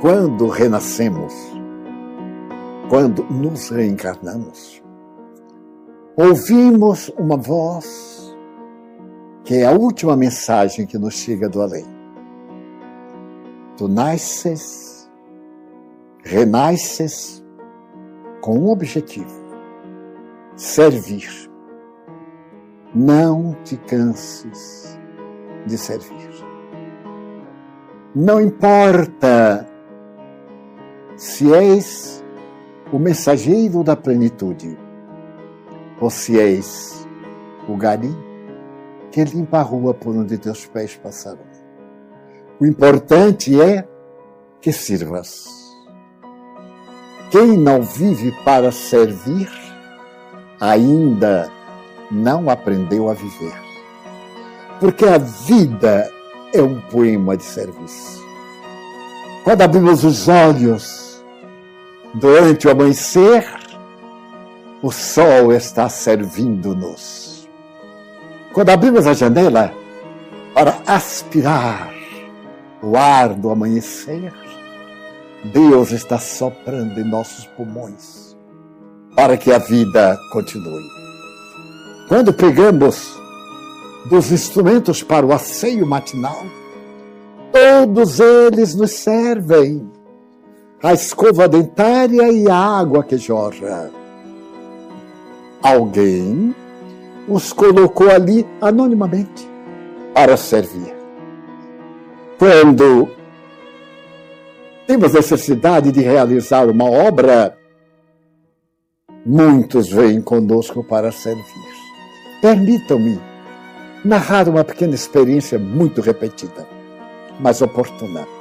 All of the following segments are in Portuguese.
quando renascemos, quando nos reencarnamos, ouvimos uma voz que é a última mensagem que nos chega do além. Tu nasces, renasces com um objetivo: servir. Não te canses de servir. Não importa se és o mensageiro da plenitude ou se és o gari que limpa a rua por onde teus pés passarão. O importante é que sirvas. Quem não vive para servir ainda não aprendeu a viver. Porque a vida é um poema de serviço. Quando abrimos os olhos durante o amanhecer, o sol está servindo-nos. Quando abrimos a janela para aspirar o ar do amanhecer, Deus está soprando em nossos pulmões para que a vida continue. Quando pegamos dos instrumentos para o asseio matinal, todos eles nos servem. A escova dentária e a água que jorra. Alguém os colocou ali anonimamente para servir. Quando temos necessidade de realizar uma obra, muitos vêm conosco para servir. Permitam-me narrar uma pequena experiência muito repetida, mas oportuna.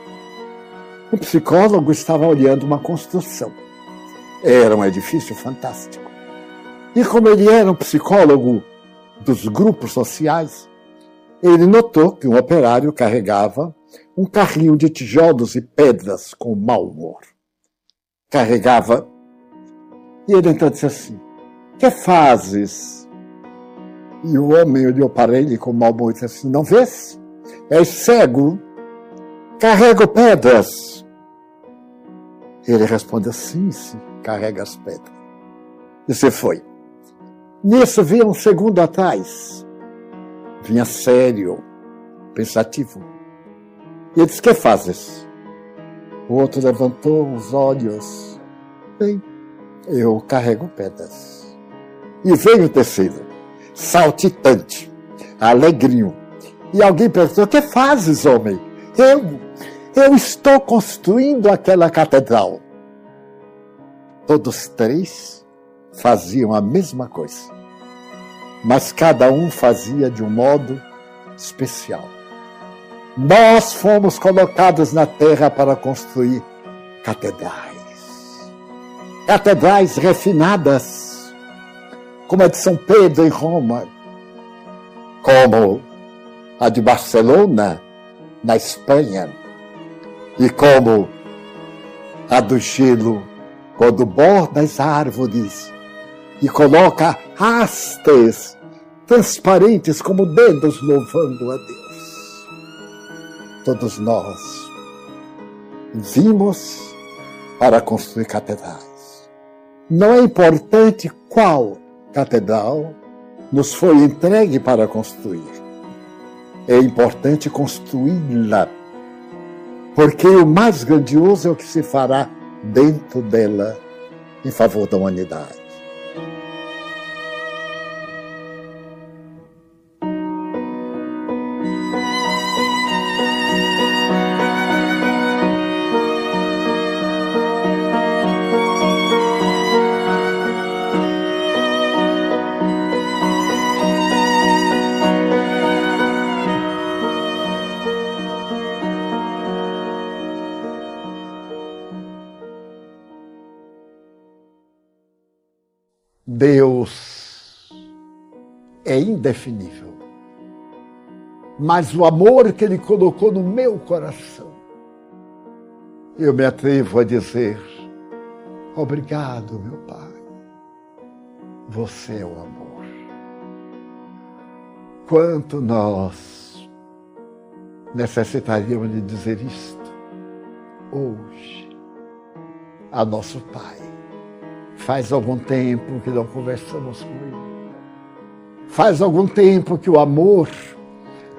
Um psicólogo estava olhando uma construção. Era um edifício fantástico. E como ele era um psicólogo dos grupos sociais, ele notou que um operário carregava um carrinho de tijolos e pedras com mau humor. Carregava. E ele então disse assim: Que fazes? E o homem olhou para ele com mau humor e disse assim: Não vês? És cego, carrego pedras. Ele respondeu: Sim, sim, carrega as pedras. E você foi. Nisso vinha um segundo atrás. Vinha sério, pensativo. E ele disse: Que fazes? O outro levantou os olhos. Bem, eu carrego pedras. E veio o terceiro saltitante, alegrinho. E alguém perguntou: que fazes, homem? Eu, eu estou construindo aquela catedral. Todos três faziam a mesma coisa, mas cada um fazia de um modo especial. Nós fomos colocados na terra para construir catedrais. Catedrais refinadas como a de São Pedro em Roma, como a de Barcelona na Espanha e como a do gelo quando borda as árvores e coloca hastes transparentes como dedos louvando a Deus. Todos nós vimos para construir catedrais. Não é importante qual catedral nos foi entregue para construir. É importante construí-la, porque o mais grandioso é o que se fará dentro dela em favor da humanidade. Indefinível. Mas o amor que Ele colocou no meu coração, eu me atrevo a dizer: obrigado, meu Pai. Você é o amor. Quanto nós necessitaríamos de dizer isto hoje a nosso Pai. Faz algum tempo que não conversamos com Ele. Faz algum tempo que o amor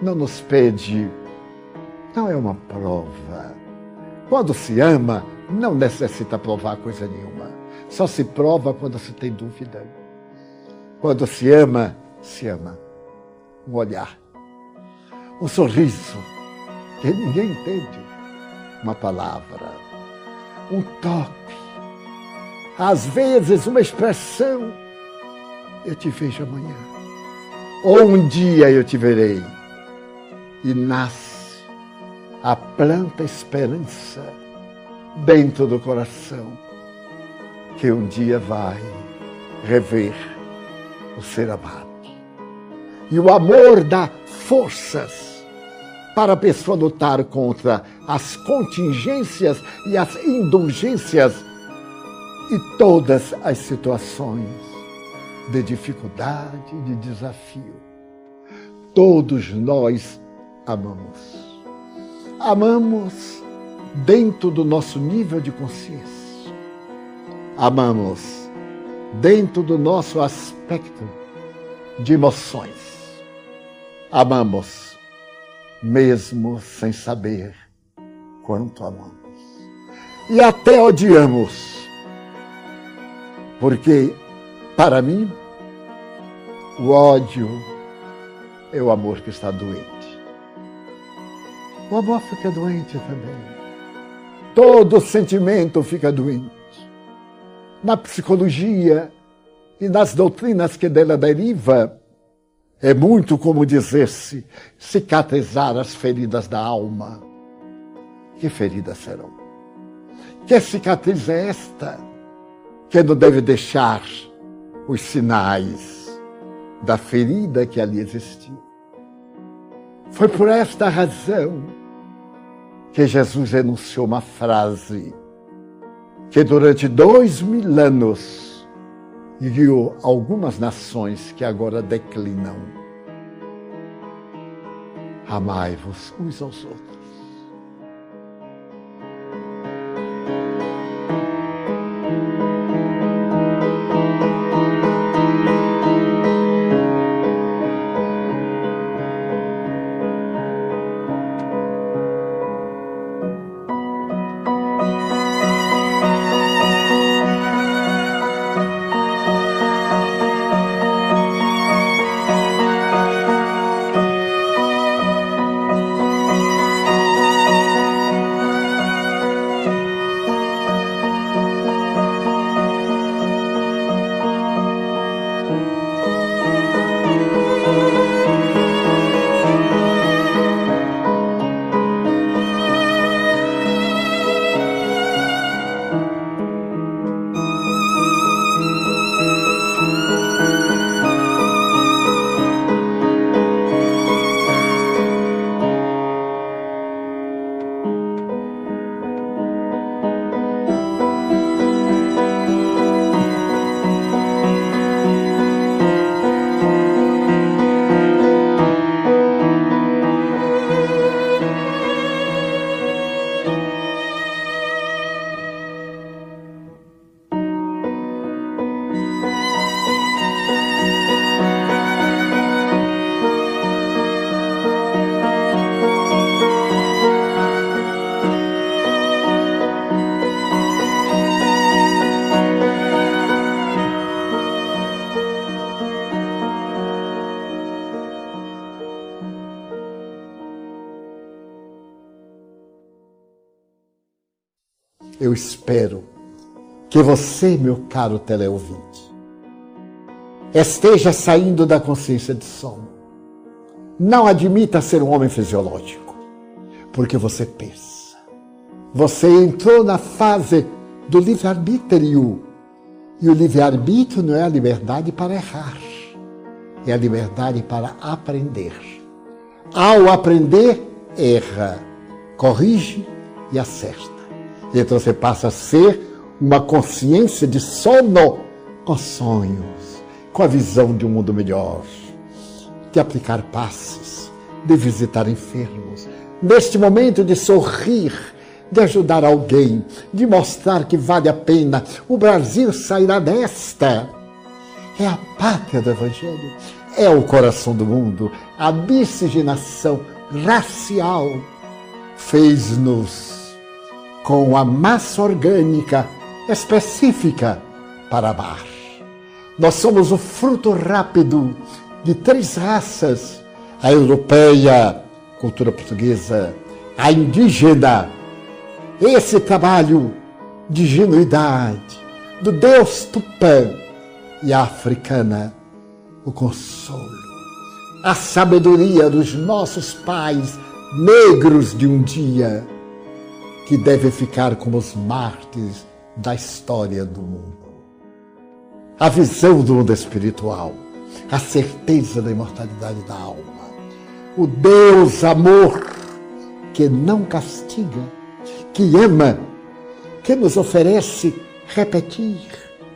não nos pede, não é uma prova. Quando se ama, não necessita provar coisa nenhuma. Só se prova quando se tem dúvida. Quando se ama, se ama. Um olhar, um sorriso, que ninguém entende, uma palavra, um toque, às vezes uma expressão. Eu te vejo amanhã. Ou um dia eu te verei. E nasce a planta esperança dentro do coração, que um dia vai rever o ser amado. E o amor dá forças para a pessoa lutar contra as contingências e as indulgências e todas as situações de dificuldade, de desafio. Todos nós amamos. Amamos dentro do nosso nível de consciência. Amamos dentro do nosso aspecto de emoções. Amamos, mesmo sem saber quanto amamos. E até odiamos, porque, para mim, o ódio é o amor que está doente. O amor fica doente também todo sentimento fica doente. Na psicologia e nas doutrinas que dela deriva, é muito como dizer-se cicatrizar as feridas da alma. Que feridas serão? Que cicatriz é esta que não deve deixar os sinais da ferida que ali existiu? Foi por esta razão que Jesus enunciou uma frase que durante dois mil anos guiou algumas nações que agora declinam. Amai-vos uns aos outros. Espero que você, meu caro teleouvinte, esteja saindo da consciência de sono. Não admita ser um homem fisiológico, porque você pensa. Você entrou na fase do livre-arbítrio. E o livre-arbítrio não é a liberdade para errar, é a liberdade para aprender. Ao aprender, erra, corrige e acerta. Então você passa a ser uma consciência de sono com sonhos, com a visão de um mundo melhor, de aplicar passes, de visitar enfermos, neste momento de sorrir, de ajudar alguém, de mostrar que vale a pena. O Brasil sairá desta. É a pátria do Evangelho, é o coração do mundo. A miscigenação racial fez-nos com a massa orgânica específica para amar. Nós somos o fruto rápido de três raças: a europeia, cultura portuguesa, a indígena. Esse trabalho de genuidade do Deus Tupã e a africana, o consolo, a sabedoria dos nossos pais negros de um dia, que devem ficar como os mártires da história do mundo. A visão do mundo espiritual, a certeza da imortalidade da alma, o Deus amor que não castiga, que ama, que nos oferece repetir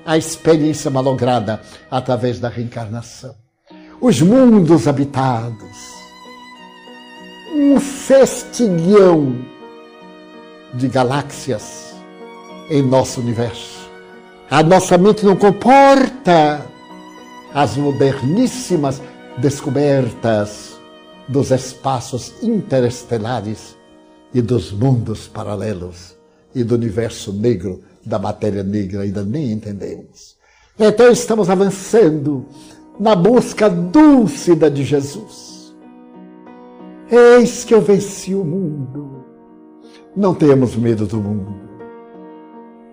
a experiência malograda através da reencarnação. Os mundos habitados, um festilhão de galáxias em nosso universo. A nossa mente não comporta as moderníssimas descobertas dos espaços interestelares e dos mundos paralelos e do universo negro, da matéria negra, ainda nem entendemos. Então estamos avançando na busca dúlcida de Jesus. Eis que eu venci o mundo. Não tenhamos medo do mundo,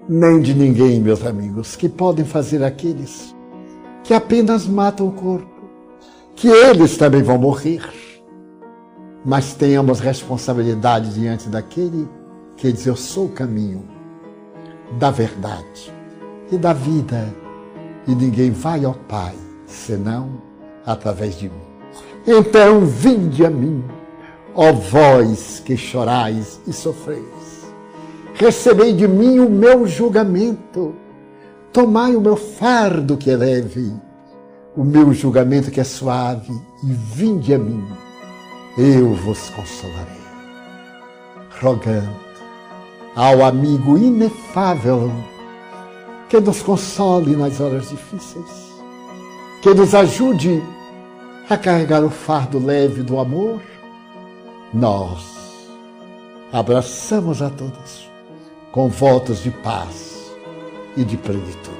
nem de ninguém, meus amigos, que podem fazer aqueles que apenas matam o corpo, que eles também vão morrer. Mas tenhamos responsabilidade diante daquele que diz: Eu sou o caminho da verdade e da vida, e ninguém vai ao Pai senão através de mim. Então, vinde a mim, ó vós que chorais e sofreis. Recebei de mim o meu julgamento, tomai o meu fardo que é leve, o meu julgamento que é suave, e vinde a mim, eu vos consolarei. Rogando ao amigo inefável que nos console nas horas difíceis, que nos ajude a carregar o fardo leve do amor, nós abraçamos a todos com votos de paz e de plenitude.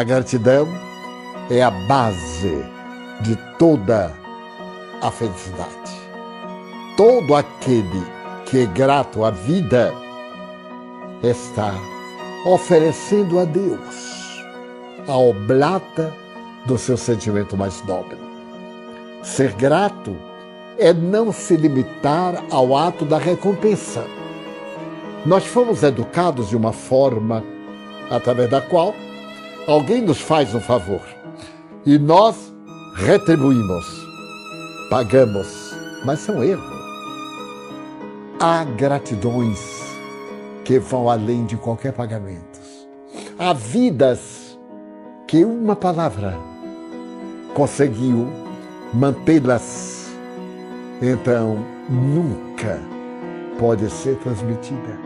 A gratidão é a base de toda a felicidade. Todo aquele que é grato à vida está oferecendo a Deus a oblata do seu sentimento mais nobre. Ser grato é não se limitar ao ato da recompensa. Nós fomos educados de uma forma através da qual alguém nos faz um favor e nós retribuímos, pagamos, mas são erros. Há gratidões que vão além de qualquer pagamento. Há vidas que uma palavra conseguiu mantê-las, então nunca pode ser transmitida.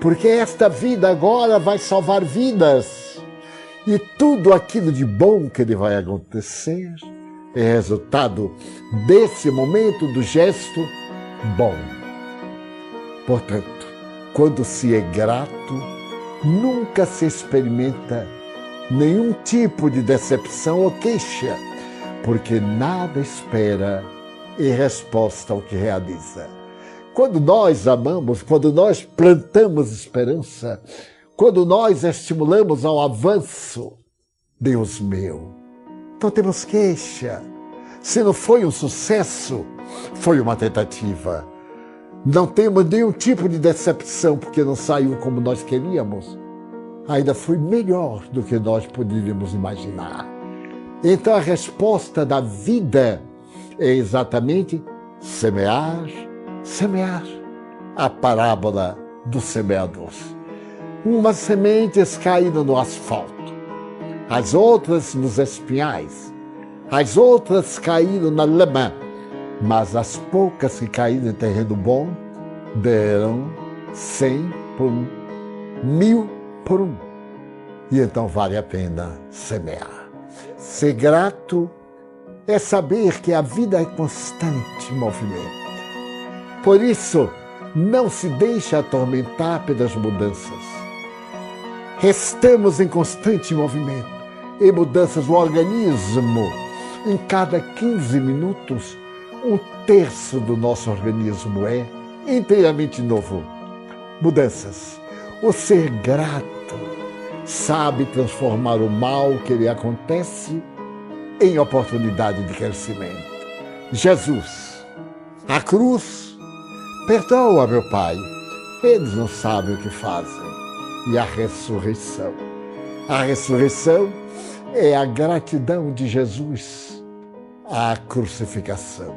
Porque esta vida agora vai salvar vidas. E tudo aquilo de bom que ele vai acontecer é resultado desse momento do gesto bom. Portanto, quando se é grato, nunca se experimenta nenhum tipo de decepção ou queixa, porque nada espera em resposta ao que realiza. Quando nós amamos, quando nós plantamos esperança, quando nós estimulamos ao avanço, Deus meu, não temos queixa. Se não foi um sucesso, foi uma tentativa. Não temos nenhum tipo de decepção porque não saiu como nós queríamos. Ainda foi melhor do que nós poderíamos imaginar. Então a resposta da vida é exatamente semear, semear. A parábola do semeador. Umas sementes caíram no asfalto, as outras nos espinhais, as outras caíram na lama mas as poucas que caíram em terreno bom deram cem por um, mil por um. E então vale a pena semear. Ser grato é saber que a vida é constante movimento. Por isso, não se deixe atormentar pelas mudanças. Estamos em constante movimento, em mudanças do organismo. Em cada 15 minutos, um terço do nosso organismo é inteiramente novo. Mudanças. O ser grato sabe transformar o mal que lhe acontece em oportunidade de crescimento. Jesus, a cruz, perdoa, meu Pai, eles não sabem o que fazem. E a ressurreição. A ressurreição é a gratidão de Jesus à crucificação.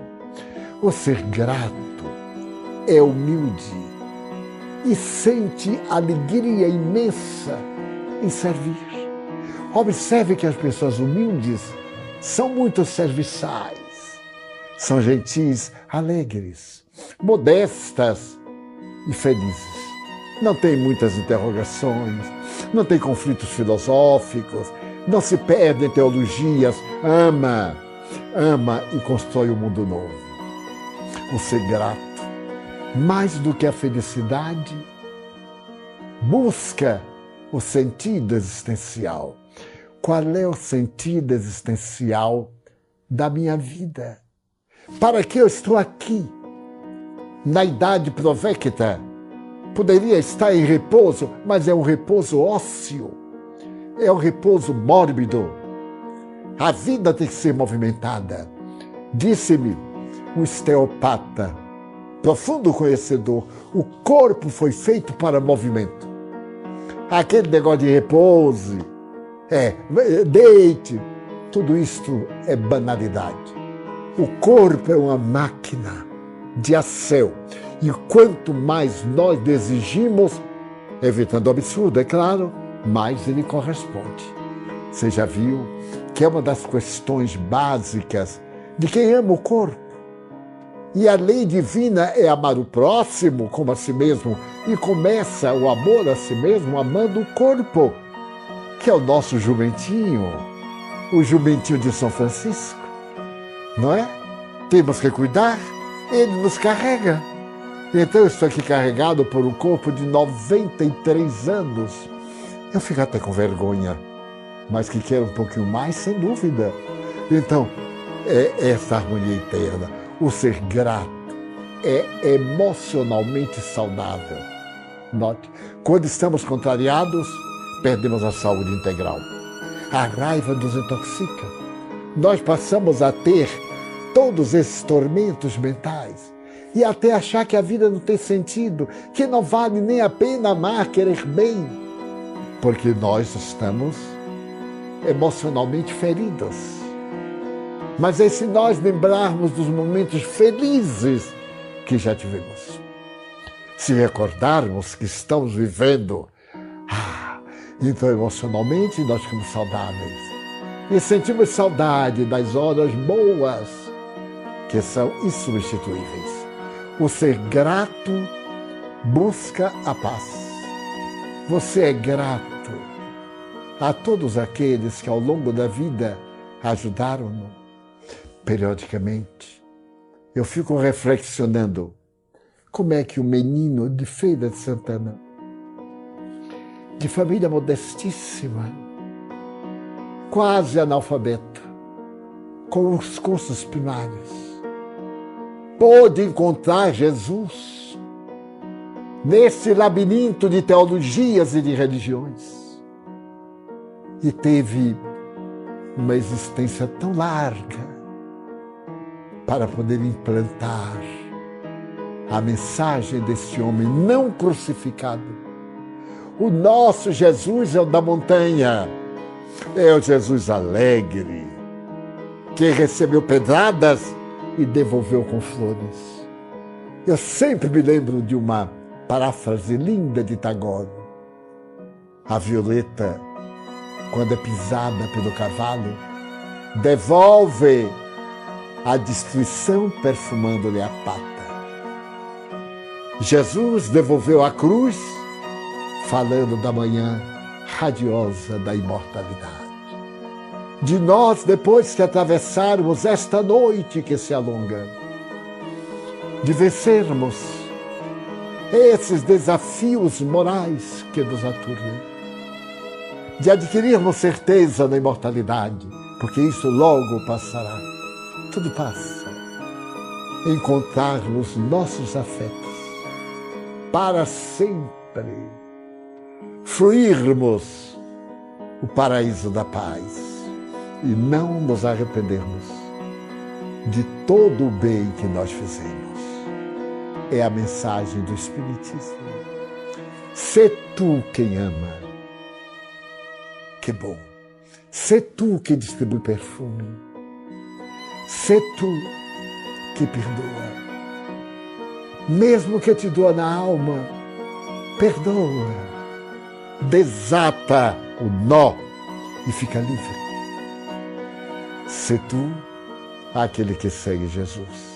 O ser grato é humilde e sente alegria imensa em servir. Observe que as pessoas humildes são muito serviçais, são gentis, alegres, modestas e felizes. Não tem muitas interrogações, não tem conflitos filosóficos, não se perde em teologias, ama, ama e constrói um mundo novo o ser grato, mais do que a felicidade, busca o sentido existencial. Qual é o sentido existencial da minha vida? Para que eu estou aqui? Na idade provecta, poderia estar em repouso, mas é um repouso ósseo, é um repouso mórbido. A vida tem que ser movimentada. Disse-me um osteopata, profundo conhecedor. O corpo foi feito para movimento. Aquele negócio de repouso, é, deite, tudo isto é banalidade. O corpo é uma máquina de ação. E quanto mais nós exigimos, evitando o absurdo, é claro, mais ele corresponde. Você já viu que é uma das questões básicas de quem ama o corpo e a lei divina é amar o próximo como a si mesmo. E começa o amor a si mesmo amando o corpo, que é o nosso jumentinho, o jumentinho de São Francisco. Não é? Temos que cuidar, ele nos carrega. Então eu estou aqui carregado por um corpo de 93 anos. Eu fico até com vergonha, mas que quero um pouquinho mais, sem dúvida. Então, é essa harmonia eterna o ser grato é emocionalmente saudável. Note, quando estamos contrariados, perdemos a saúde integral. A raiva nos intoxica. Nós passamos a ter todos esses tormentos mentais e até achar que a vida não tem sentido, que não vale nem a pena amar, querer bem, porque nós estamos emocionalmente feridos. Mas é se nós lembrarmos dos momentos felizes que já tivemos, se recordarmos que estamos vivendo, ah, então emocionalmente nós ficamos saudáveis e sentimos saudade das horas boas que são insubstituíveis. O ser grato busca a paz. Você é grato a todos aqueles que ao longo da vida ajudaram-no. Periodicamente, eu fico reflexionando como é que o menino de Feira de Santana, de família modestíssima, quase analfabeto, com os cursos primários, pôde encontrar Jesus nesse labirinto de teologias e de religiões. E teve uma existência tão larga para poder implantar a mensagem desse homem não crucificado. O nosso Jesus é o da montanha, é o Jesus alegre, que recebeu pedradas e devolveu com flores. Eu sempre me lembro de uma paráfrase linda de Tagore. A violeta, quando é pisada pelo cavalo, devolve a destruição perfumando-lhe a pata. Jesus devolveu a cruz, falando da manhã radiosa da imortalidade de nós depois que atravessarmos esta noite que se alonga, de vencermos esses desafios morais que nos aturdem, de adquirirmos certeza na imortalidade, porque isso logo passará. Tudo passa. Encontrarmos nossos afetos para sempre, fruirmos o paraíso da paz e não nos arrependermos de todo o bem que nós fizemos. É a mensagem do Espiritismo. Sê tu quem ama. Que bom. Sê tu que distribui perfume. Sê tu que perdoa. Mesmo que te doa na alma, perdoa. Desata o nó e fica livre. Se tu aquele que segue Jesus.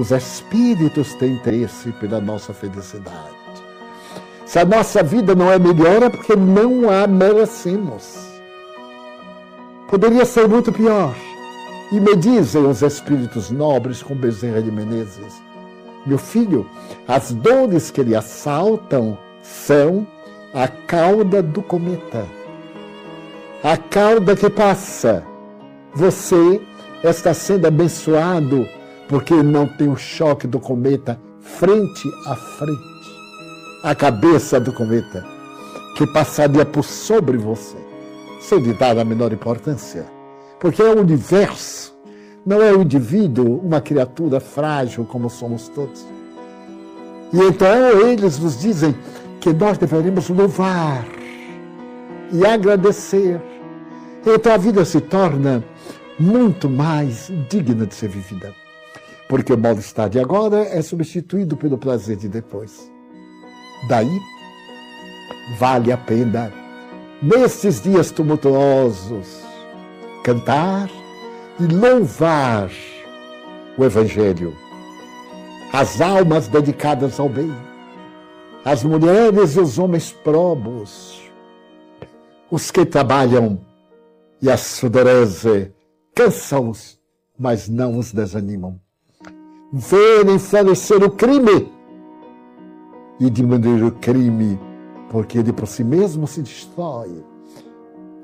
Os espíritos têm interesse pela nossa felicidade. Se a nossa vida não é melhor, é porque não a merecemos. Poderia ser muito pior. E me dizem os espíritos nobres com Bezerra de Menezes: Meu filho, as dores que lhe assaltam são a cauda do cometa. A cauda que passa. Você está sendo abençoado porque não tem o choque do cometa frente a frente. A cabeça do cometa que passaria por sobre você, sem lhe dar a menor importância. Porque é o universo, não é o indivíduo, uma criatura frágil como somos todos. E então eles nos dizem que nós deveríamos louvar e agradecer Então a vida se torna muito mais digna de ser vivida. Porque o mal-estar de agora é substituído pelo prazer de depois. Daí, vale a pena, nestes dias tumultuosos, cantar e louvar o Evangelho. As almas dedicadas ao bem, as mulheres e os homens probos, os que trabalham e a sudorese cansam-os, mas não os desanimam. Verem florescer o crime e diminuir o crime, porque ele por si mesmo se destrói.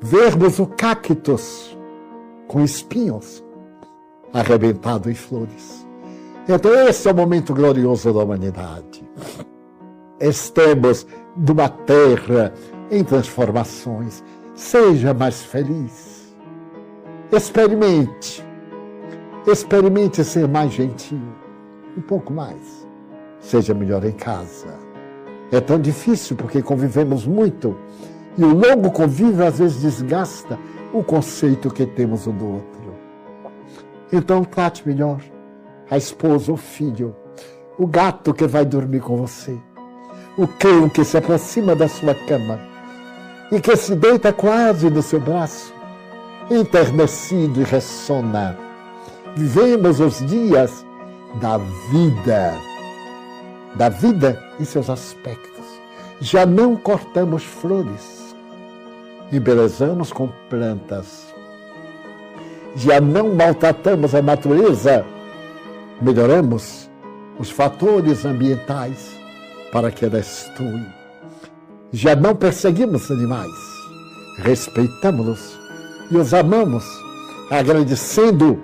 Vermos o cactus com espinhos arrebentado em flores. Então, esse é o momento glorioso da humanidade. Estamos numa terra em transformações. Seja mais feliz. Experimente. Experimente ser mais gentil. Um pouco mais. Seja melhor em casa. É tão difícil porque convivemos muito. E o longo convívio às vezes desgasta o conceito que temos um do outro. Então trate melhor a esposa, o filho, o gato que vai dormir com você, o cão que se aproxima da sua cama e que se deita quase no seu braço, enternecido e ressona. Vivemos os dias da vida, da vida em seus aspectos. Já não cortamos flores, embelezamos com plantas. Já não maltratamos a natureza, melhoramos os fatores ambientais para que ela estue já não perseguimos animais, respeitamos-los e os amamos, agradecendo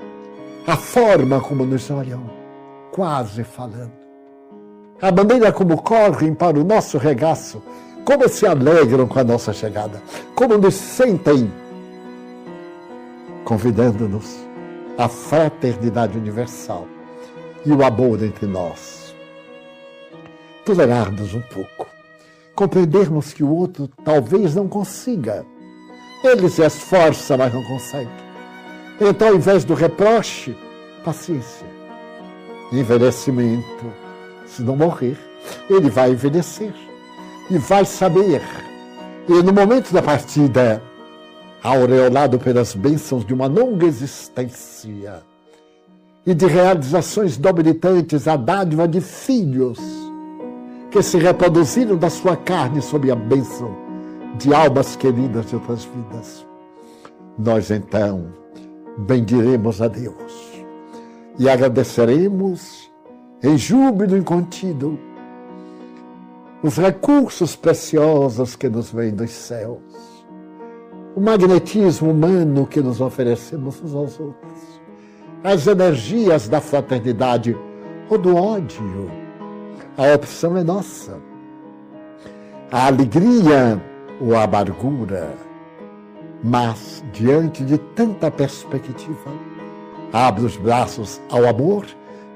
a forma como nos olham, quase falando. A maneira como correm para o nosso regaço, como se alegram com a nossa chegada, como nos sentem, convidando-nos à fraternidade universal e o amor entre nós. Tolerar-nos um pouco compreendermos que o outro talvez não consiga. Ele se esforça, mas não consegue. Então, ao invés do reproche, paciência. Envelhecimento. Se não morrer, ele vai envelhecer e vai saber. E no momento da partida, aureolado pelas bênçãos de uma longa existência e de realizações dobilitantes, a dádiva de filhos que se reproduziram da sua carne sob a bênção de almas queridas de outras vidas. Nós então bendiremos a Deus. E agradeceremos em júbilo incontido os recursos preciosos que nos vêm dos céus, o magnetismo humano que nos oferecemos uns aos outros, as energias da fraternidade ou do ódio. A opção é nossa. A alegria ou a amargura, mas diante de tanta perspectiva, abre os braços ao amor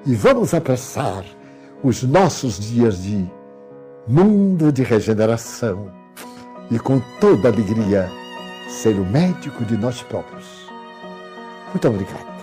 e vamos apressar os nossos dias de mundo de regeneração e com toda alegria ser o médico de nós próprios. Muito obrigado.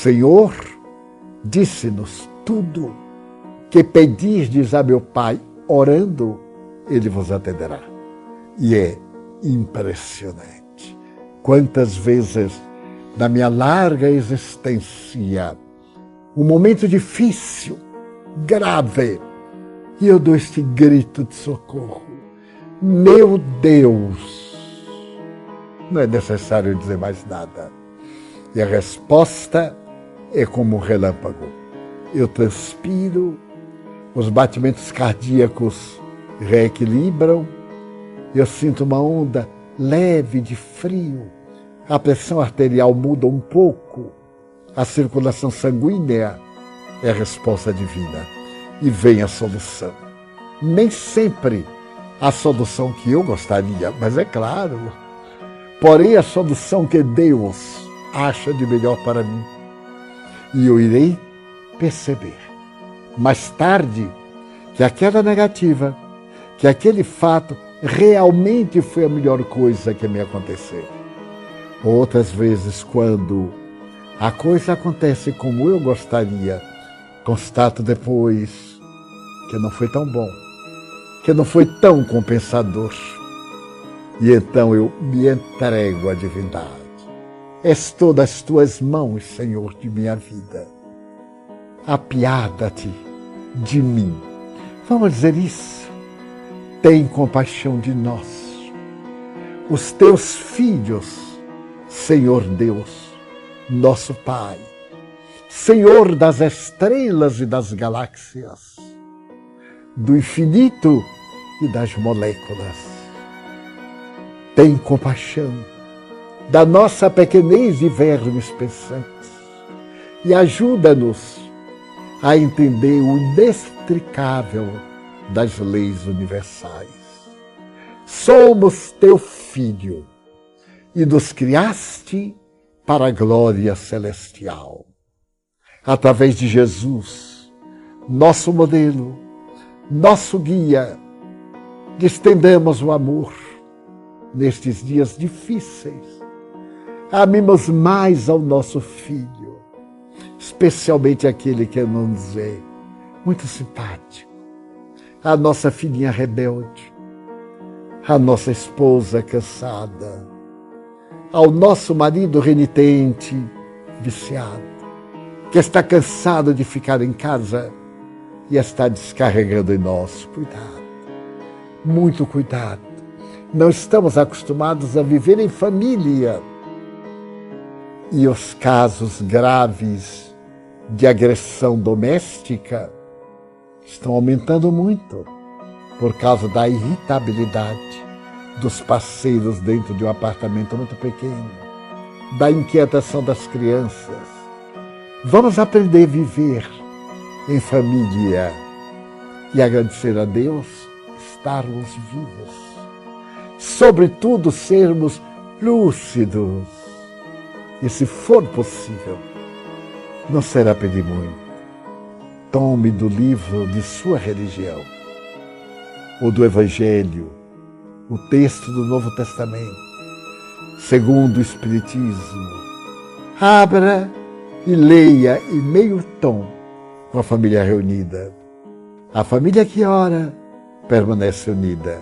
Senhor disse-nos tudo que pedirdes a meu Pai, orando, ele vos atenderá. E é impressionante. Quantas vezes na minha larga existência, um momento difícil, grave, e eu dou este grito de socorro. Meu Deus! Não é necessário dizer mais nada. E a resposta é como um relâmpago. Eu transpiro, os batimentos cardíacos reequilibram, eu sinto uma onda leve de frio, a pressão arterial muda um pouco, a circulação sanguínea é a resposta divina e vem a solução. Nem sempre a solução que eu gostaria, mas é claro, porém a solução que Deus acha de melhor para mim. E eu irei perceber mais tarde que aquela negativa, que aquele fato realmente foi a melhor coisa que me aconteceu. Outras vezes, quando a coisa acontece como eu gostaria, constato depois que não foi tão bom, que não foi tão compensador. E então eu me entrego à divindade. Estou das tuas mãos, Senhor, de minha vida. Apiada-te de mim. Vamos dizer isso. Tem compaixão de nós, os teus filhos, Senhor Deus, nosso Pai, Senhor das estrelas e das galáxias, do infinito e das moléculas. Tem compaixão da nossa pequenez e vermes pensantes e ajuda-nos a entender o inextricável das leis universais. Somos teu filho e nos criaste para a glória celestial. Através de Jesus, nosso modelo, nosso guia, estendemos o amor nestes dias difíceis. Amemos mais ao nosso filho, especialmente aquele que não nos é muito simpático a nossa filhinha rebelde, a nossa esposa cansada, ao nosso marido renitente, viciado, que está cansado de ficar em casa e está descarregando em nós. Cuidado, muito cuidado. Não estamos acostumados a viver em família. E os casos graves de agressão doméstica estão aumentando muito por causa da irritabilidade dos parceiros dentro de um apartamento muito pequeno, da inquietação das crianças. Vamos aprender a viver em família e agradecer a Deus estarmos vivos. Sobretudo, sermos lúcidos. E se for possível, não será pedir muito Tome do livro de sua religião, ou do Evangelho, o texto do Novo Testamento, segundo o Espiritismo. Abra e leia em meio tom com a família reunida. A família que ora permanece unida.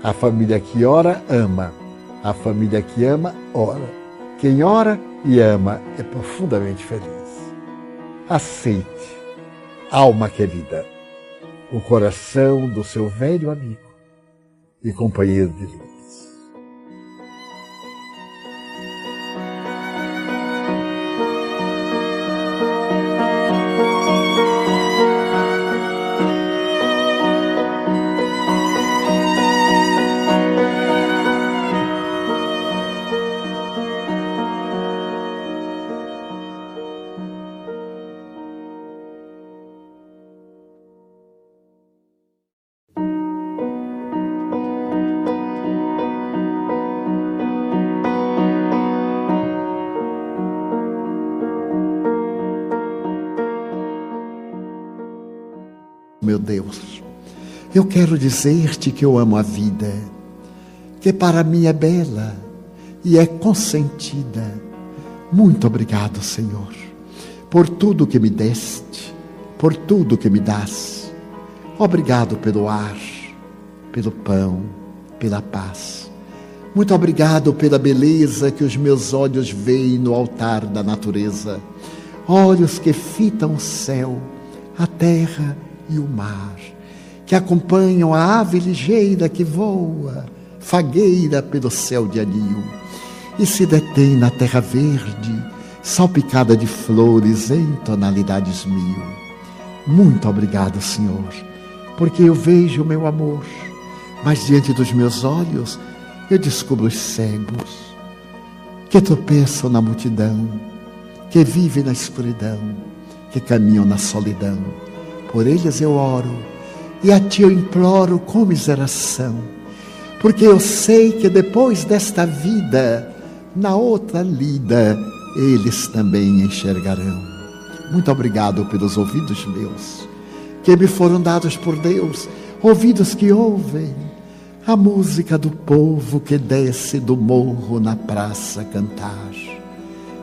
A família que ora ama. A família que ama ora. Quem ora e ama é profundamente feliz. Aceite alma querida, o coração do seu velho amigo e companheiro de vida. Deus. Eu quero dizer-te que eu amo a vida, que para mim é bela e é consentida, Muito obrigado, Senhor, por tudo que me deste, por tudo que me das. Obrigado pelo ar, pelo pão, pela paz. Muito obrigado pela beleza que os meus olhos veem no altar da natureza. Olhos que fitam o céu, a terra e o mar, que acompanham a ave ligeira que voa, fagueira pelo céu de anil, e se detém na terra verde, salpicada de flores em tonalidades mil. Muito obrigado, Senhor, porque eu vejo o meu amor, mas diante dos meus olhos eu descubro os cegos que tropeçam na multidão, que vivem na escuridão, que caminham na solidão. Por eles eu oro e a ti eu imploro com miseração, porque eu sei que depois desta vida, na outra lida, eles também enxergarão. Muito obrigado pelos ouvidos meus, que me foram dados por Deus, ouvidos que ouvem a música do povo que desce do morro na praça cantar,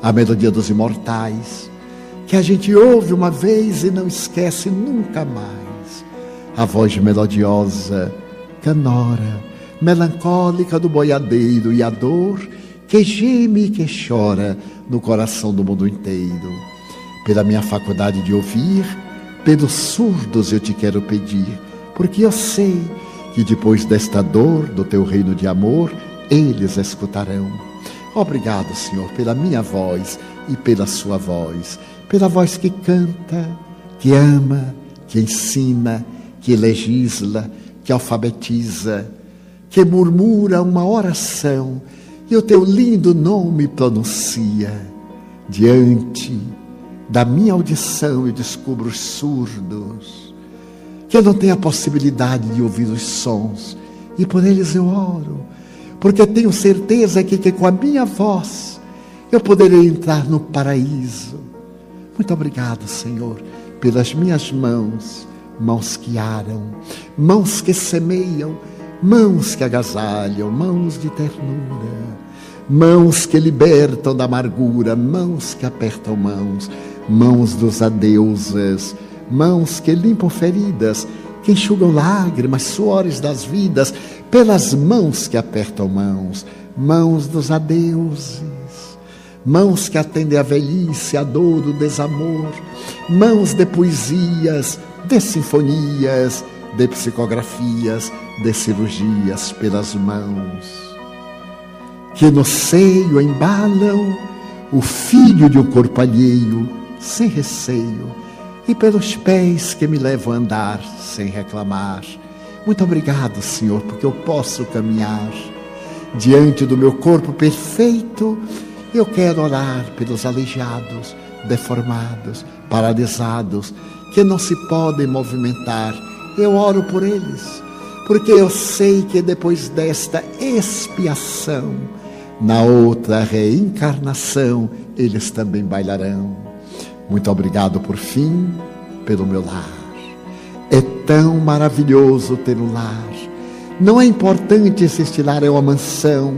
a melodia dos imortais, que a gente ouve uma vez e não esquece nunca mais, a voz melodiosa, canora, melancólica do boiadeiro e a dor que geme e que chora no coração do mundo inteiro. Pela minha faculdade de ouvir, pelos surdos eu te quero pedir, porque eu sei que depois desta dor do teu reino de amor, eles escutarão. Obrigado, Senhor, pela minha voz e pela sua voz, pela voz que canta, que ama, que ensina, que legisla, que alfabetiza, que murmura uma oração e o teu lindo nome pronuncia. Diante da minha audição eu descubro os surdos que eu não tenho a possibilidade de ouvir os sons, e por eles eu oro, porque tenho certeza que, que com a minha voz eu poderei entrar no paraíso. Muito obrigado, Senhor, pelas minhas mãos, mãos que aram, mãos que semeiam, mãos que agasalham, mãos de ternura, mãos que libertam da amargura, mãos que apertam mãos, mãos dos adeuses mãos que limpam feridas, que enxugam lágrimas, suores das vidas, pelas mãos que apertam mãos, mãos dos adeuses, mãos que atendem a velhice, a dor, o desamor, mãos de poesias, de sinfonias, de psicografias, de cirurgias pelas mãos, que no seio embalam o filho de um corpo alheio, sem receio e pelos pés que me levam a andar sem reclamar. Muito obrigado, Senhor, porque eu posso caminhar diante do meu corpo perfeito. Eu quero orar pelos aleijados, deformados, paralisados, que não se podem movimentar. Eu oro por eles, porque eu sei que depois desta expiação, na outra reencarnação, eles também bailarão. Muito obrigado por fim pelo meu lar. É tão maravilhoso ter um lar. Não é importante se este lar é uma mansão,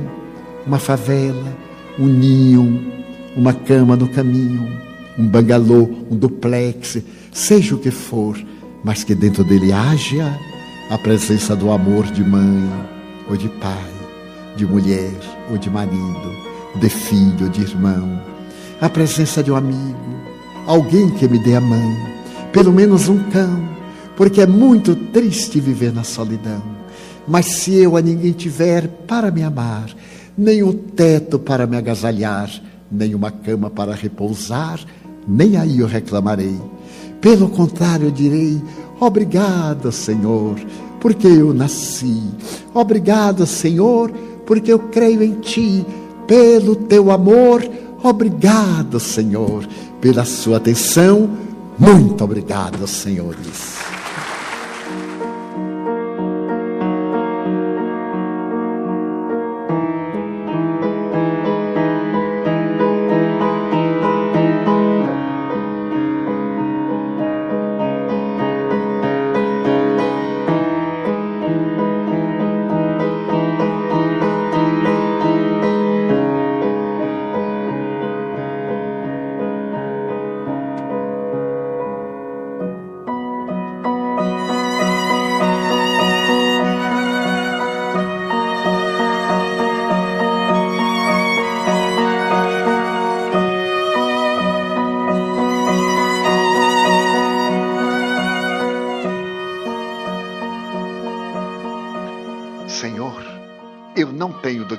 uma favela, um ninho, uma cama no caminho, um bangalô, um duplex, seja o que for, mas que dentro dele haja a presença do amor de mãe ou de pai, de mulher ou de marido, de filho ou de irmão, a presença de um amigo, alguém que me dê a mão, pelo menos um cão, porque é muito triste viver na solidão. Mas se eu a ninguém tiver para me amar, nem o teto para me agasalhar, nem uma cama para repousar, nem aí eu reclamarei. Pelo contrário, eu direi: Obrigado, Senhor, porque eu nasci. Obrigado, Senhor, porque eu creio em Ti. Pelo Teu amor, obrigado, Senhor, pela sua atenção. Muito obrigado, senhores.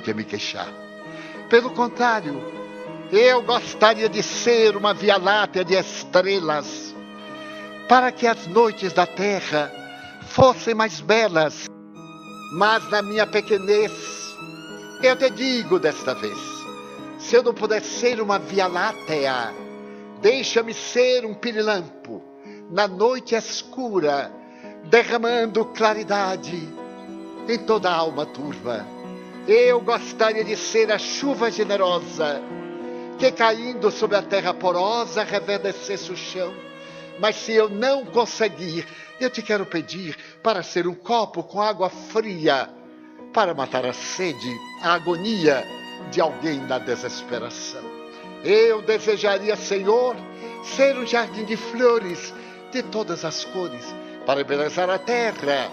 Que me queixar. Pelo contrário, eu gostaria de ser uma via-láctea de estrelas, para que as noites da terra fossem mais belas. Mas na minha pequenez, eu te digo desta vez: se eu não puder ser uma via-láctea, deixa-me ser um pirilampo na noite escura, derramando claridade em toda a alma turva. Eu gostaria de ser a chuva generosa que caindo sobre a terra porosa reverdecesse o chão. Mas se eu não conseguir, eu te quero pedir para ser um copo com água fria, para matar a sede, a agonia de alguém na desesperação. Eu desejaria, Senhor, ser um jardim de flores de todas as cores, para embelezar a terra.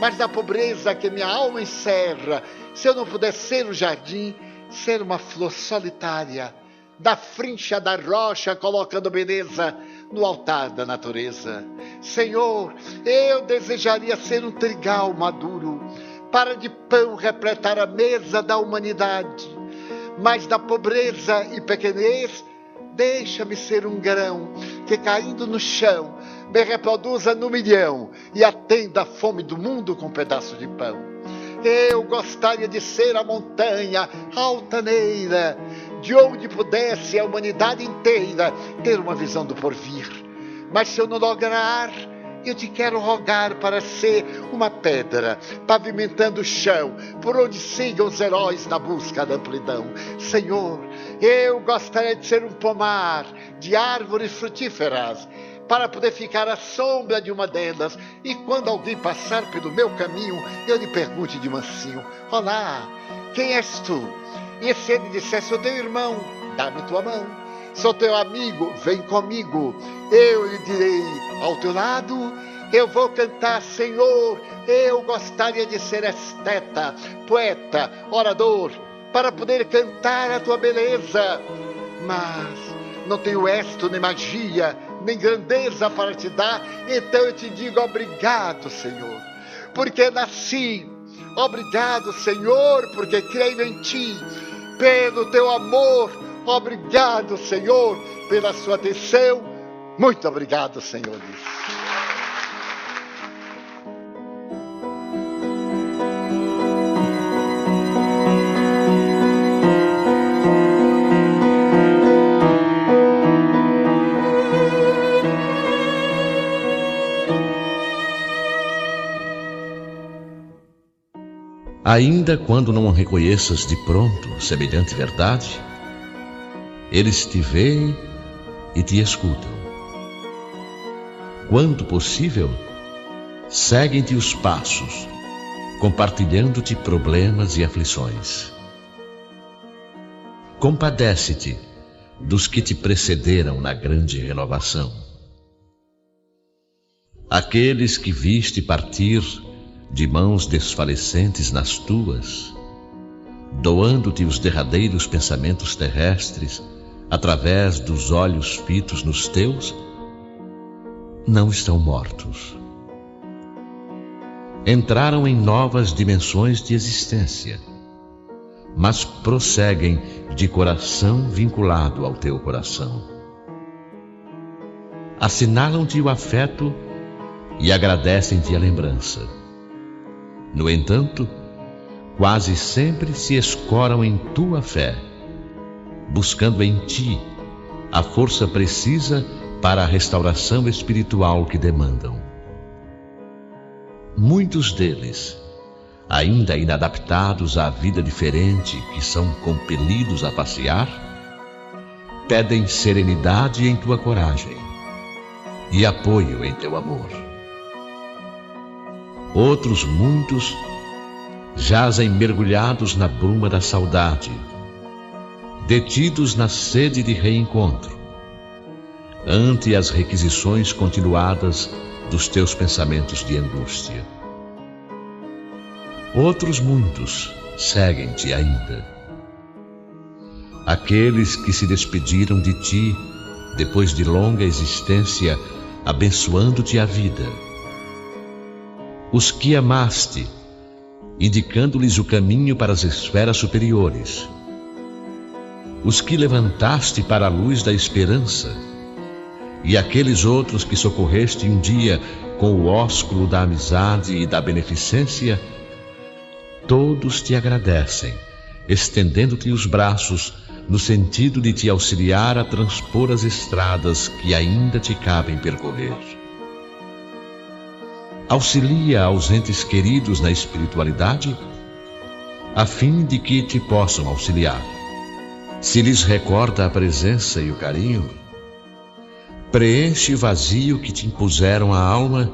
Mas da pobreza que minha alma encerra, se eu não puder ser o jardim, ser uma flor solitária, da frincha da rocha, colocando beleza no altar da natureza. Senhor, eu desejaria ser um trigal maduro, para de pão repletar a mesa da humanidade. Mas da pobreza e pequenez, deixa-me ser um grão que caindo no chão me reproduza no milhão e atenda a fome do mundo com um pedaço de pão. Eu gostaria de ser a montanha altaneira, de onde pudesse a humanidade inteira ter uma visão do porvir. Mas se eu não lograr, eu te quero rogar para ser uma pedra, pavimentando o chão, por onde sigam os heróis na busca da amplidão. Senhor, eu gostaria de ser um pomar de árvores frutíferas, para poder ficar à sombra de uma delas. E quando alguém passar pelo meu caminho, eu lhe pergunte de mansinho: Olá, quem és tu? E se ele dissesse: Sou teu irmão, dá-me tua mão. Sou teu amigo, vem comigo. Eu lhe direi ao teu lado. Eu vou cantar, Senhor. Eu gostaria de ser esteta, poeta, orador, para poder cantar a tua beleza. Mas não tenho esto nem magia, nem grandeza para te dar, então eu te digo obrigado, Senhor, porque nasci. Obrigado, Senhor, porque creio em ti, pelo teu amor. Obrigado, Senhor, pela sua atenção. Muito obrigado, Senhor. Ainda quando não reconheças de pronto semelhante verdade, eles te veem e te escutam. Quando possível, seguem-te os passos, compartilhando-te problemas e aflições. Compadece-te dos que te precederam na grande renovação. Aqueles que viste partir de mãos desfalecentes nas tuas, doando-te os derradeiros pensamentos terrestres através dos olhos fitos nos teus, não estão mortos. Entraram em novas dimensões de existência, mas prosseguem de coração vinculado ao teu coração. Assinalam-te o afeto e agradecem-te a lembrança no entanto, quase sempre se escoram em tua fé, buscando em ti a força precisa para a restauração espiritual que demandam. Muitos deles, ainda inadaptados à vida diferente que são compelidos a passear, pedem serenidade em tua coragem e apoio em teu amor. Outros muitos jazem mergulhados na bruma da saudade, detidos na sede de reencontro, ante as requisições continuadas dos teus pensamentos de angústia. Outros muitos seguem-te ainda. Aqueles que se despediram de ti depois de longa existência, abençoando-te a vida os que amaste, indicando-lhes o caminho para as esferas superiores. Os que levantaste para a luz da esperança, e aqueles outros que socorreste um dia com o ósculo da amizade e da beneficência, todos te agradecem, estendendo-te os braços no sentido de te auxiliar a transpor as estradas que ainda te cabem percorrer. Auxilia aos entes queridos na espiritualidade, a fim de que te possam auxiliar. Se lhes recorda a presença e o carinho, preenche o vazio que te impuseram a alma,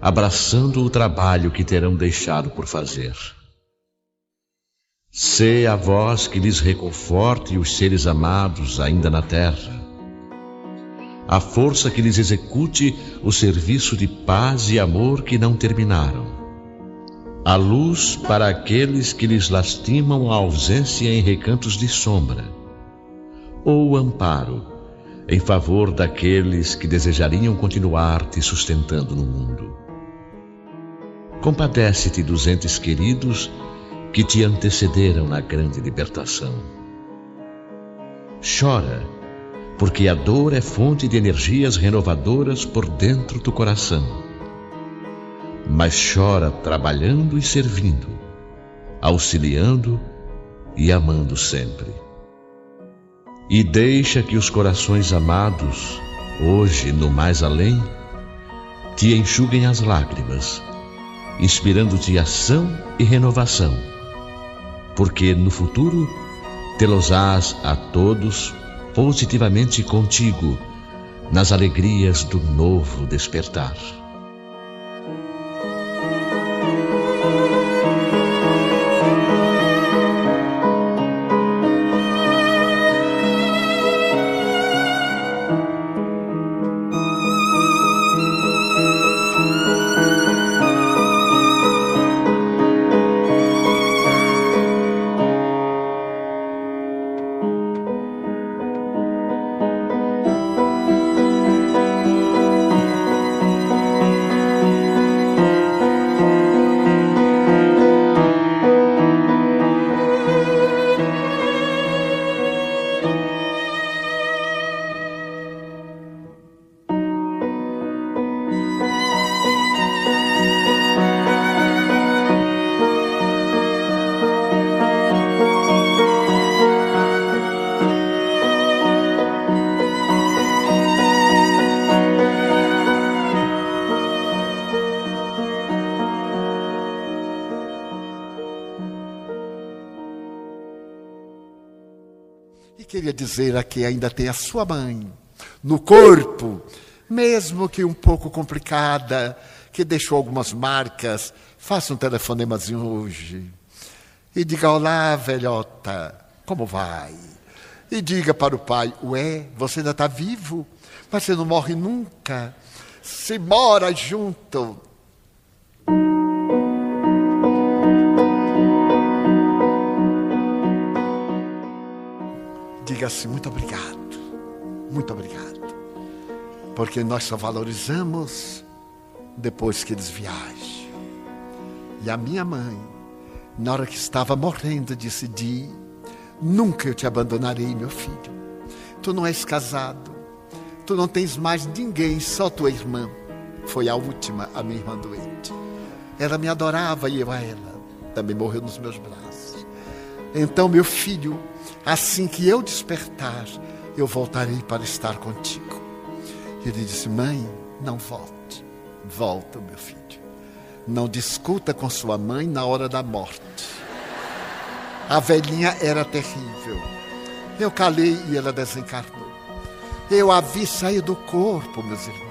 abraçando o trabalho que terão deixado por fazer. Sê a voz que lhes reconforte os seres amados ainda na terra. A força que lhes execute o serviço de paz e amor que não terminaram. A luz para aqueles que lhes lastimam a ausência em recantos de sombra. Ou amparo em favor daqueles que desejariam continuar te sustentando no mundo. Compadece-te dos entes queridos que te antecederam na grande libertação. Chora, porque a dor é fonte de energias renovadoras por dentro do coração. Mas chora trabalhando e servindo, auxiliando e amando sempre. E deixa que os corações amados, hoje no mais além, te enxuguem as lágrimas, inspirando-te ação e renovação porque no futuro tê-los-ás a todos positivamente contigo nas alegrias do novo despertar. Dizer aqui ainda tem a sua mãe no corpo, mesmo que um pouco complicada, que deixou algumas marcas. Faça um telefonemazinho hoje e diga: Olá, velhota, como vai? E diga para o pai: Ué, você ainda está vivo, mas você não morre nunca. Se mora junto. Diga assim: muito obrigado, muito obrigado, porque nós só valorizamos depois que eles viajam. E a minha mãe, na hora que estava morrendo, disse: Di, nunca eu te abandonarei, meu filho. Tu não és casado, tu não tens mais ninguém, só tua irmã. Foi a última, a minha irmã doente. Ela me adorava e eu a ela. Também morreu nos meus braços. Então, meu filho, assim que eu despertar, eu voltarei para estar contigo. Ele disse: Mãe, não volte. Volta, meu filho. Não discuta com sua mãe na hora da morte. A velhinha era terrível. Eu calei e ela desencarnou. Eu a vi sair do corpo, meus irmãos.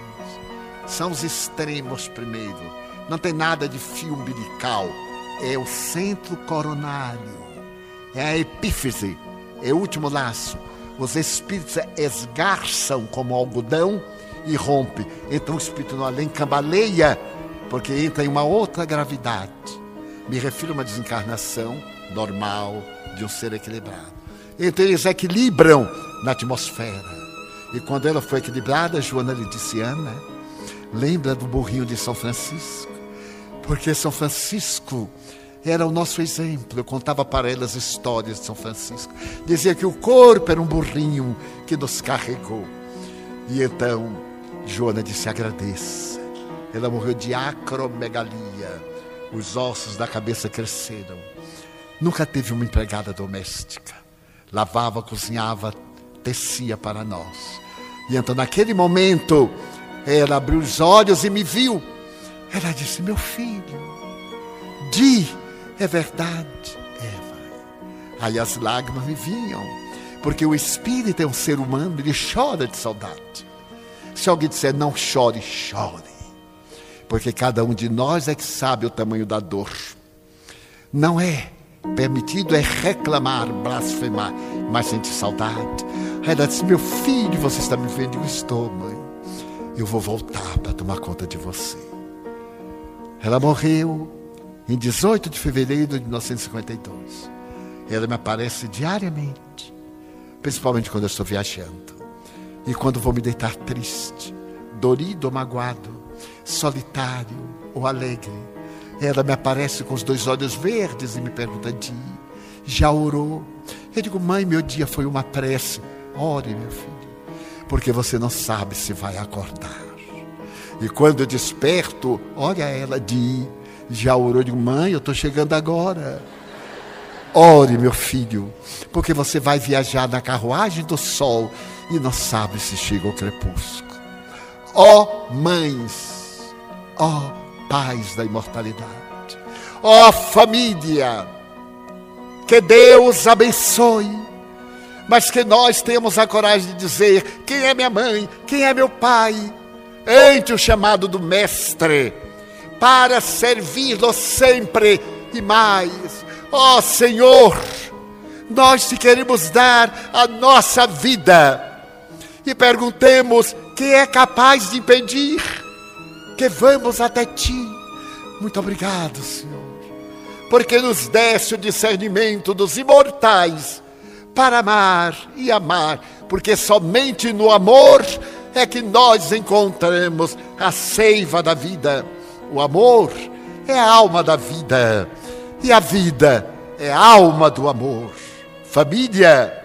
São os extremos primeiro. Não tem nada de fio umbilical. É o centro coronário. É a epífise é o último laço. Os espíritos esgarçam como algodão e rompe. Então o espírito no além cambaleia, porque entra em uma outra gravidade. Me refiro a uma desencarnação normal de um ser equilibrado. Então eles equilibram na atmosfera. E quando ela foi equilibrada, Joana lhe disse: Ana, lembra do burrinho de São Francisco? Porque São Francisco era o nosso exemplo. Eu contava para elas histórias de São Francisco. Dizia que o corpo era um burrinho que nos carregou. E então, Joana disse: agradeça. Ela morreu de acromegalia. Os ossos da cabeça cresceram. Nunca teve uma empregada doméstica. Lavava, cozinhava, tecia para nós. E então, naquele momento, ela abriu os olhos e me viu. Ela disse: Meu filho, Di, é verdade. Mãe. Aí as lágrimas me vinham, porque o espírito é um ser humano, ele chora de saudade. Se alguém disser não chore, chore. Porque cada um de nós é que sabe o tamanho da dor. Não é permitido é reclamar, blasfemar, mas sentir saudade. Aí ela disse: Meu filho, você está me vendo? Eu estou, mãe. Eu vou voltar para tomar conta de você. Ela morreu em 18 de fevereiro de 1952. Ela me aparece diariamente, principalmente quando eu estou viajando. E quando vou me deitar triste, dorido ou magoado, solitário ou alegre, ela me aparece com os dois olhos verdes e me pergunta: Di, já orou? Eu digo: Mãe, meu dia foi uma prece. Ore, meu filho, porque você não sabe se vai acordar. E quando eu desperto, olha ela, Di, já orou? Digo: Mãe, eu estou chegando agora. Ore, meu filho, porque você vai viajar na carruagem do sol e não sabe se chega o crepúsculo. Ó oh, mães, ó oh, pais da imortalidade. Ó oh, família, que Deus abençoe, mas que nós temos a coragem de dizer: quem é minha mãe, quem é meu pai, ante o chamado do Mestre, para servi-lo sempre e mais. Ó Senhor, nós te queremos dar a nossa vida e perguntemos: quem é capaz de impedir? que vamos até ti. Muito obrigado, Senhor, porque nos deste o discernimento dos imortais para amar e amar, porque somente no amor é que nós encontramos a seiva da vida. O amor é a alma da vida e a vida é a alma do amor. Família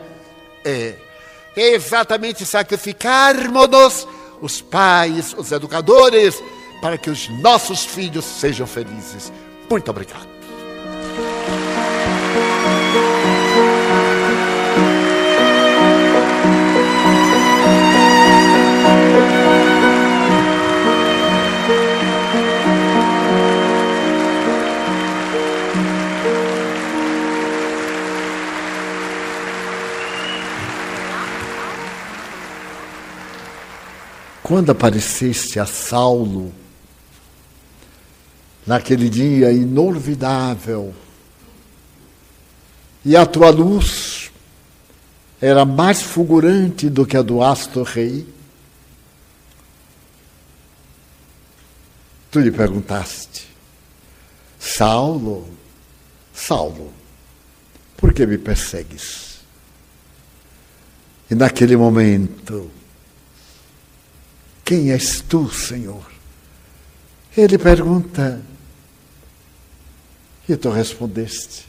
é exatamente sacrificarmos-nos, os pais, os educadores, para que os nossos filhos sejam felizes. Muito obrigado. Quando apareceste a Saulo, naquele dia inolvidável. E a tua luz era mais fulgurante do que a do astro rei. Tu lhe perguntaste, Saulo, Saulo, por que me persegues? E naquele momento, quem és tu, Senhor? Ele pergunta, e tu respondeste: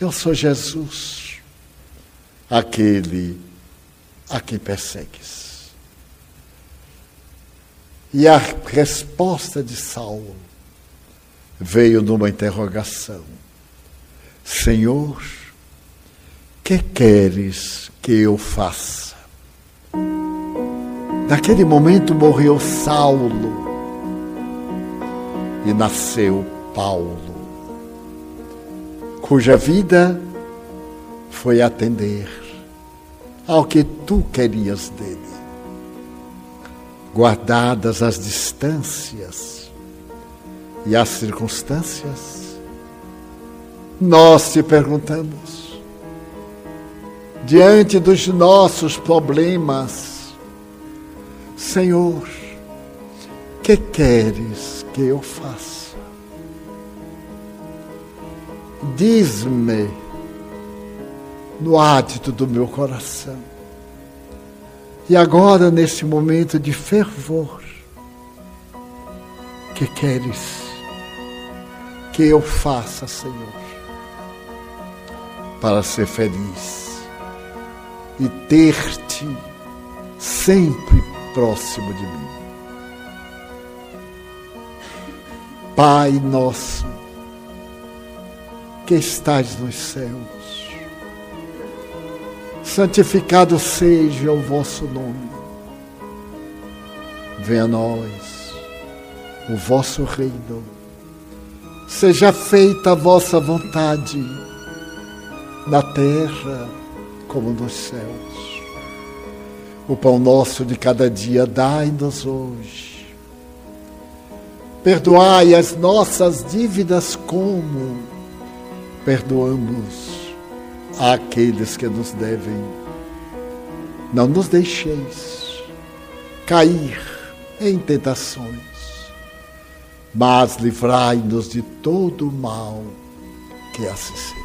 Eu sou Jesus, aquele a quem persegues. E a resposta de Saulo veio numa interrogação: Senhor, que queres que eu faça? Naquele momento morreu Saulo e nasceu Paulo cuja vida foi atender ao que tu querias dele. Guardadas as distâncias e as circunstâncias, nós te perguntamos, diante dos nossos problemas, Senhor, que queres que eu faça? diz-me no átito do meu coração. E agora, nesse momento de fervor, que queres que eu faça, Senhor, para ser feliz e ter-te sempre próximo de mim. Pai nosso, que estás nos céus, santificado seja o vosso nome. Venha a nós o vosso reino. Seja feita a vossa vontade, na terra como nos céus. O pão nosso de cada dia dai-nos hoje Perdoai as nossas dívidas como perdoamos àqueles que nos devem. Não nos deixeis cair em tentações, mas livrai-nos de todo o mal, que assim.